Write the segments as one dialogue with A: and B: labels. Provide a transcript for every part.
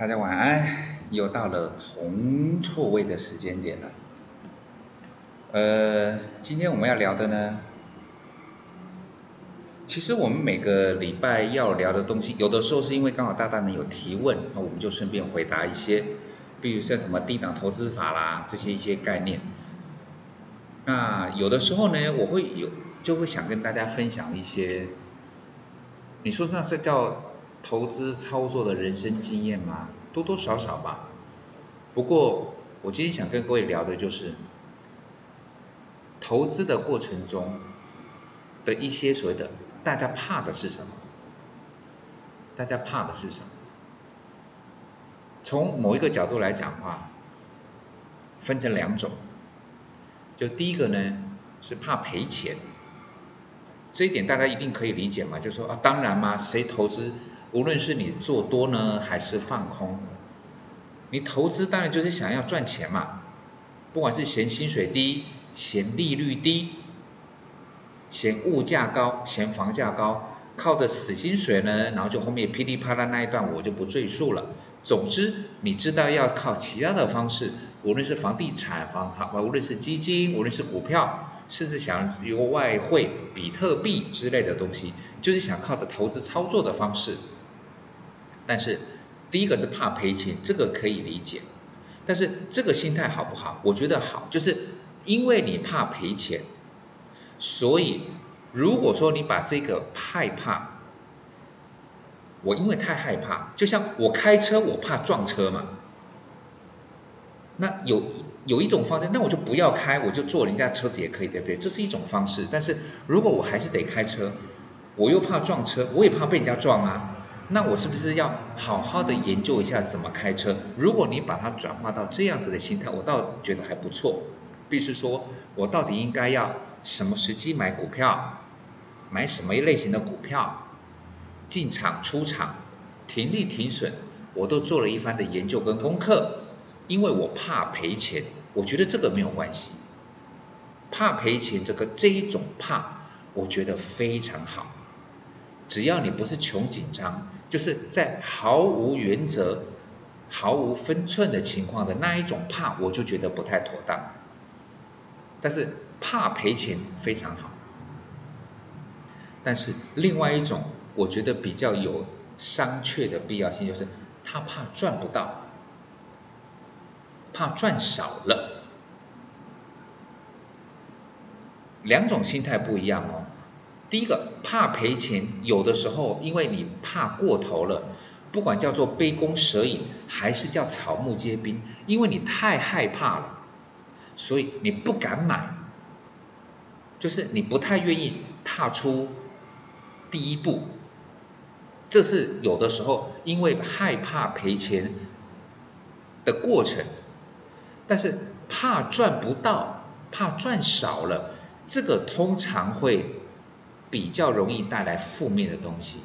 A: 大家晚安，又到了铜臭味的时间点了。呃，今天我们要聊的呢，其实我们每个礼拜要聊的东西，有的时候是因为刚好大大们有提问，那我们就顺便回答一些，比如像什么低档投资法啦这些一些概念。那有的时候呢，我会有就会想跟大家分享一些，你说那是叫投资操作的人生经验吗？多多少少吧。不过我今天想跟各位聊的就是。投资的过程中的一些所谓的大家怕的是什么？大家怕的是什么？从某一个角度来讲的话，分成两种。就第一个呢是怕赔钱，这一点大家一定可以理解嘛？就说啊，当然嘛，谁投资，无论是你做多呢还是放空，你投资当然就是想要赚钱嘛，不管是嫌薪水低。嫌利率低，嫌物价高，嫌房价高，靠的死薪水呢，然后就后面噼里啪啦那一段我就不赘述了。总之，你知道要靠其他的方式，无论是房地产、房好，无论是基金，无论是股票，甚至想有外汇、比特币之类的东西，就是想靠着投资操作的方式。但是，第一个是怕赔钱，这个可以理解。但是这个心态好不好？我觉得好，就是。因为你怕赔钱，所以如果说你把这个害怕，我因为太害怕，就像我开车我怕撞车嘛，那有有一种方式，那我就不要开，我就坐人家车子也可以，对不对？这是一种方式。但是如果我还是得开车，我又怕撞车，我也怕被人家撞啊，那我是不是要好好的研究一下怎么开车？如果你把它转化到这样子的心态，我倒觉得还不错。必须说，我到底应该要什么时机买股票，买什么类型的股票，进场出场，停利停损，我都做了一番的研究跟功课。因为我怕赔钱，我觉得这个没有关系。怕赔钱这个这一种怕，我觉得非常好。只要你不是穷紧张，就是在毫无原则、毫无分寸的情况的那一种怕，我就觉得不太妥当。但是怕赔钱非常好，但是另外一种我觉得比较有商榷的必要性，就是他怕赚不到，怕赚少了，两种心态不一样哦。第一个怕赔钱，有的时候因为你怕过头了，不管叫做杯弓蛇影，还是叫草木皆兵，因为你太害怕了。所以你不敢买，就是你不太愿意踏出第一步，这是有的时候因为害怕赔钱的过程，但是怕赚不到，怕赚少了，这个通常会比较容易带来负面的东西，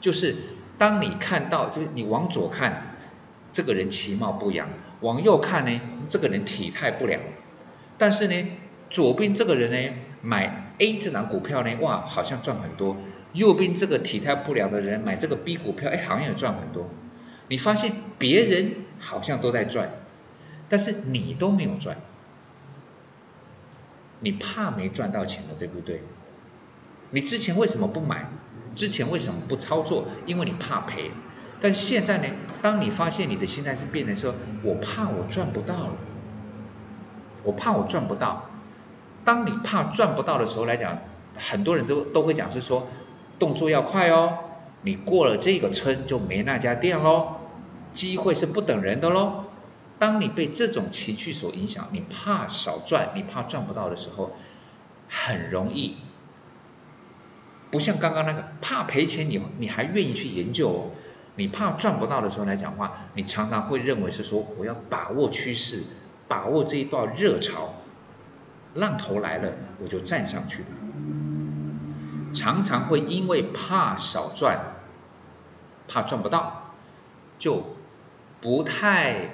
A: 就是当你看到，就是你往左看，这个人其貌不扬。往右看呢，这个人体态不良，但是呢，左边这个人呢，买 A 这档股票呢，哇，好像赚很多；右边这个体态不良的人买这个 B 股票，哎，好像也赚很多。你发现别人好像都在赚，但是你都没有赚，你怕没赚到钱了，对不对？你之前为什么不买？之前为什么不操作？因为你怕赔。但现在呢？当你发现你的心态是变的时候，我怕我赚不到了，我怕我赚不到。当你怕赚不到的时候来讲，很多人都都会讲是说，动作要快哦，你过了这个村就没那家店喽，机会是不等人的喽。当你被这种情绪所影响，你怕少赚，你怕赚不到的时候，很容易，不像刚刚那个怕赔钱，你你还愿意去研究哦。你怕赚不到的时候来讲话，你常常会认为是说我要把握趋势，把握这一段热潮，浪头来了我就站上去。常常会因为怕少赚，怕赚不到，就不太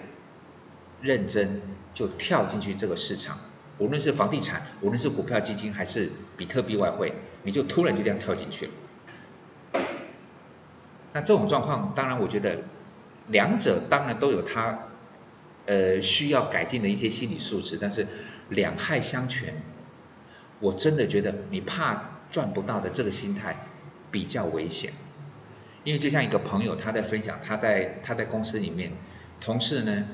A: 认真就跳进去这个市场，无论是房地产，无论是股票基金，还是比特币外汇，你就突然就这样跳进去了。那这种状况，当然我觉得两者当然都有它呃需要改进的一些心理素质，但是两害相权，我真的觉得你怕赚不到的这个心态比较危险，因为就像一个朋友他在分享，他在他在公司里面，同事呢，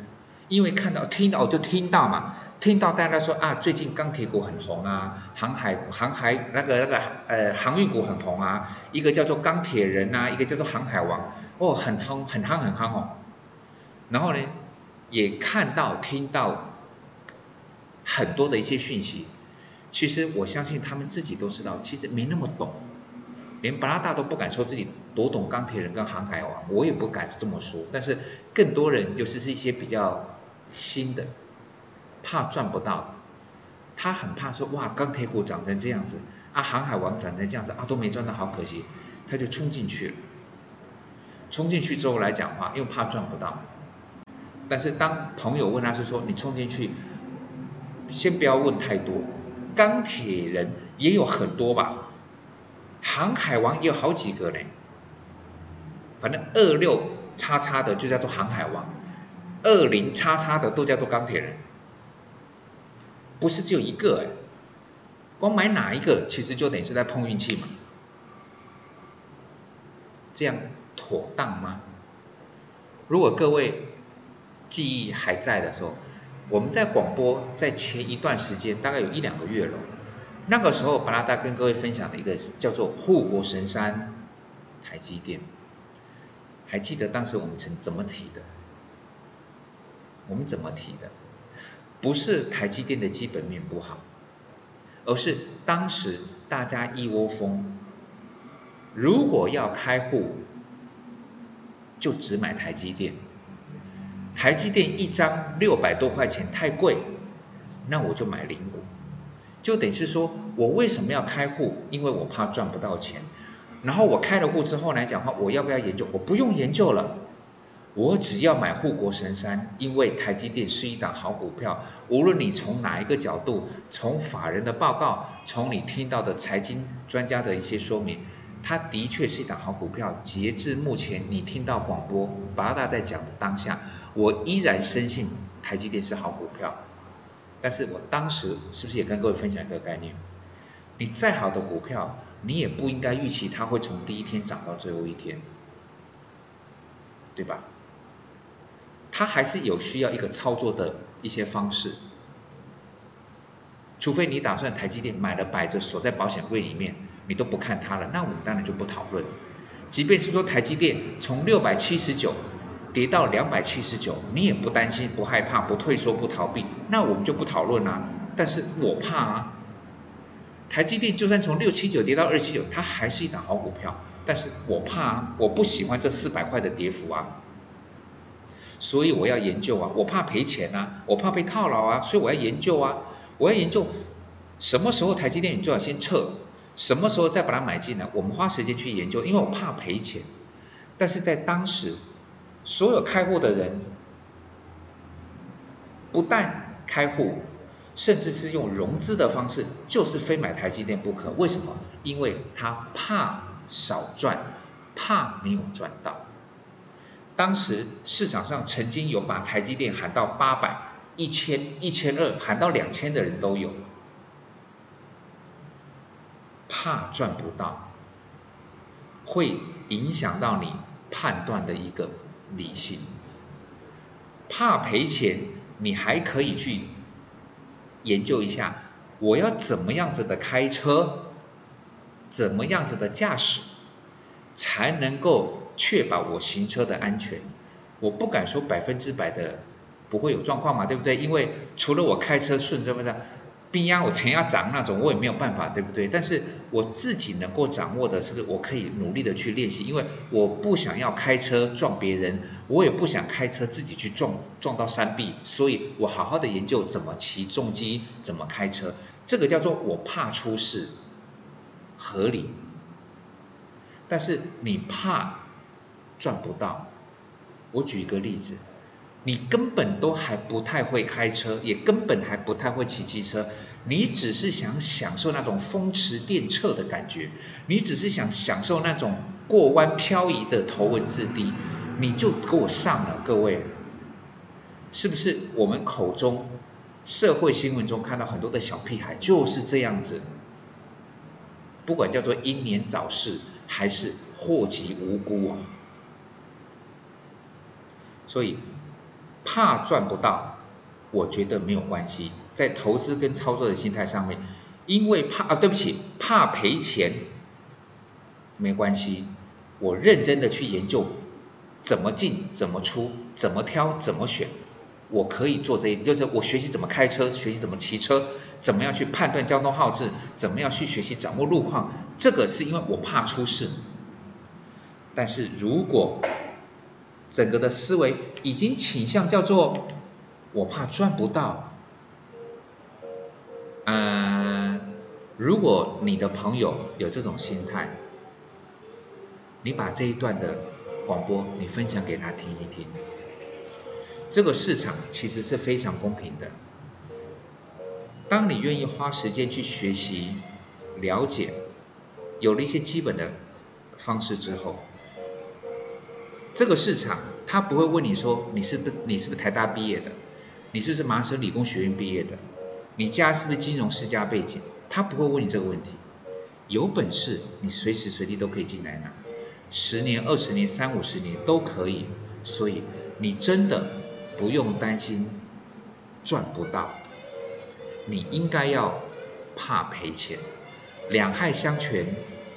A: 因为看到听到就听到嘛。听到大家说啊，最近钢铁股很红啊，航海航海那个那个呃航运股很红啊，一个叫做钢铁人啊，一个叫做航海王，哦，很夯很夯很夯哦。然后呢，也看到听到很多的一些讯息，其实我相信他们自己都知道，其实没那么懂，连巴拉大都不敢说自己多懂钢铁人跟航海王，我也不敢这么说。但是更多人尤其是一些比较新的。怕赚不到，他很怕说哇，钢铁股涨成这样子，啊，航海王涨成这样子，啊，都没赚到，好可惜，他就冲进去了。冲进去之后来讲话，又怕赚不到。但是当朋友问他是说，你冲进去，先不要问太多，钢铁人也有很多吧，航海王也有好几个呢，反正二六叉叉的就叫做航海王，二零叉叉的都叫做钢铁人。不是只有一个哎，光买哪一个其实就等于是在碰运气嘛，这样妥当吗？如果各位记忆还在的时候，我们在广播在前一段时间大概有一两个月了，那个时候巴拉达跟各位分享的一个叫做护国神山台积电，还记得当时我们曾怎么提的？我们怎么提的？不是台积电的基本面不好，而是当时大家一窝蜂，如果要开户，就只买台积电。台积电一张六百多块钱太贵，那我就买零股。就等于是说我为什么要开户？因为我怕赚不到钱。然后我开了户之后来讲话，我要不要研究？我不用研究了。我只要买护国神山，因为台积电是一档好股票。无论你从哪一个角度，从法人的报告，从你听到的财经专家的一些说明，它的确是一档好股票。截至目前，你听到广播八大在讲的当下，我依然深信台积电是好股票。但是我当时是不是也跟各位分享一个概念？你再好的股票，你也不应该预期它会从第一天涨到最后一天，对吧？它还是有需要一个操作的一些方式，除非你打算台积电买了摆着锁在保险柜里面，你都不看它了，那我们当然就不讨论。即便是说台积电从六百七十九跌到两百七十九，你也不担心、不害怕、不退缩、不逃避，那我们就不讨论啦。但是我怕啊，台积电就算从六七九跌到二七九，它还是一档好股票，但是我怕啊，我不喜欢这四百块的跌幅啊。所以我要研究啊，我怕赔钱啊，我怕被套牢啊，所以我要研究啊，我要研究什么时候台积电你最好先撤，什么时候再把它买进来，我们花时间去研究，因为我怕赔钱。但是在当时，所有开户的人不但开户，甚至是用融资的方式，就是非买台积电不可。为什么？因为他怕少赚，怕没有赚到。当时市场上曾经有把台积电喊到八百、一千、一千二，喊到两千的人都有，怕赚不到，会影响到你判断的一个理性。怕赔钱，你还可以去研究一下，我要怎么样子的开车，怎么样子的驾驶，才能够。确保我行车的安全，我不敢说百分之百的不会有状况嘛，对不对？因为除了我开车顺这么的，冰压我前压涨那种，我也没有办法，对不对？但是我自己能够掌握的是，我可以努力的去练习，因为我不想要开车撞别人，我也不想开车自己去撞撞到山壁，所以我好好的研究怎么骑重机，怎么开车，这个叫做我怕出事，合理。但是你怕。赚不到。我举一个例子，你根本都还不太会开车，也根本还不太会骑机车，你只是想享受那种风驰电掣的感觉，你只是想享受那种过弯漂移的头文字 D，你就给我上了，各位，是不是？我们口中社会新闻中看到很多的小屁孩就是这样子，不管叫做英年早逝，还是祸及无辜啊，所以。怕赚不到，我觉得没有关系。在投资跟操作的心态上面，因为怕啊，对不起，怕赔钱，没关系。我认真的去研究怎么进、怎么出、怎么挑、怎么选，我可以做这一，就是我学习怎么开车，学习怎么骑车，怎么样去判断交通号志，怎么样去学习掌握路况。这个是因为我怕出事。但是如果整个的思维已经倾向叫做我怕赚不到。嗯，如果你的朋友有这种心态，你把这一段的广播你分享给他听一听。这个市场其实是非常公平的。当你愿意花时间去学习、了解，有了一些基本的方式之后。这个市场，他不会问你说你是不你是不是台大毕业的，你是不是麻省理工学院毕业的，你家是不是金融世家背景，他不会问你这个问题。有本事你随时随地都可以进来拿，十年、二十年、三五十年都可以。所以你真的不用担心赚不到，你应该要怕赔钱，两害相权，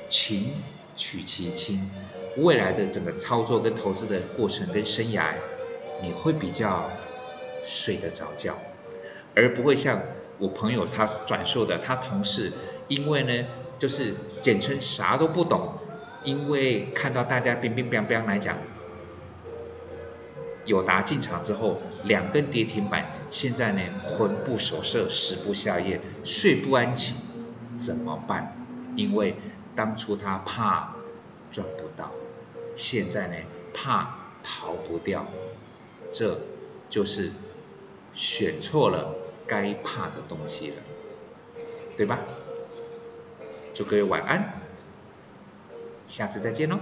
A: 情取其轻。未来的整个操作跟投资的过程跟生涯，你会比较睡得着觉，而不会像我朋友他转述的，他同事因为呢就是简称啥都不懂，因为看到大家乒乒乓乓来讲，友达进场之后两根跌停板，现在呢魂不守舍，食不下咽，睡不安寝，怎么办？因为当初他怕赚不到。现在呢，怕逃不掉，这就是选错了该怕的东西了，对吧？祝各位晚安，下次再见喽。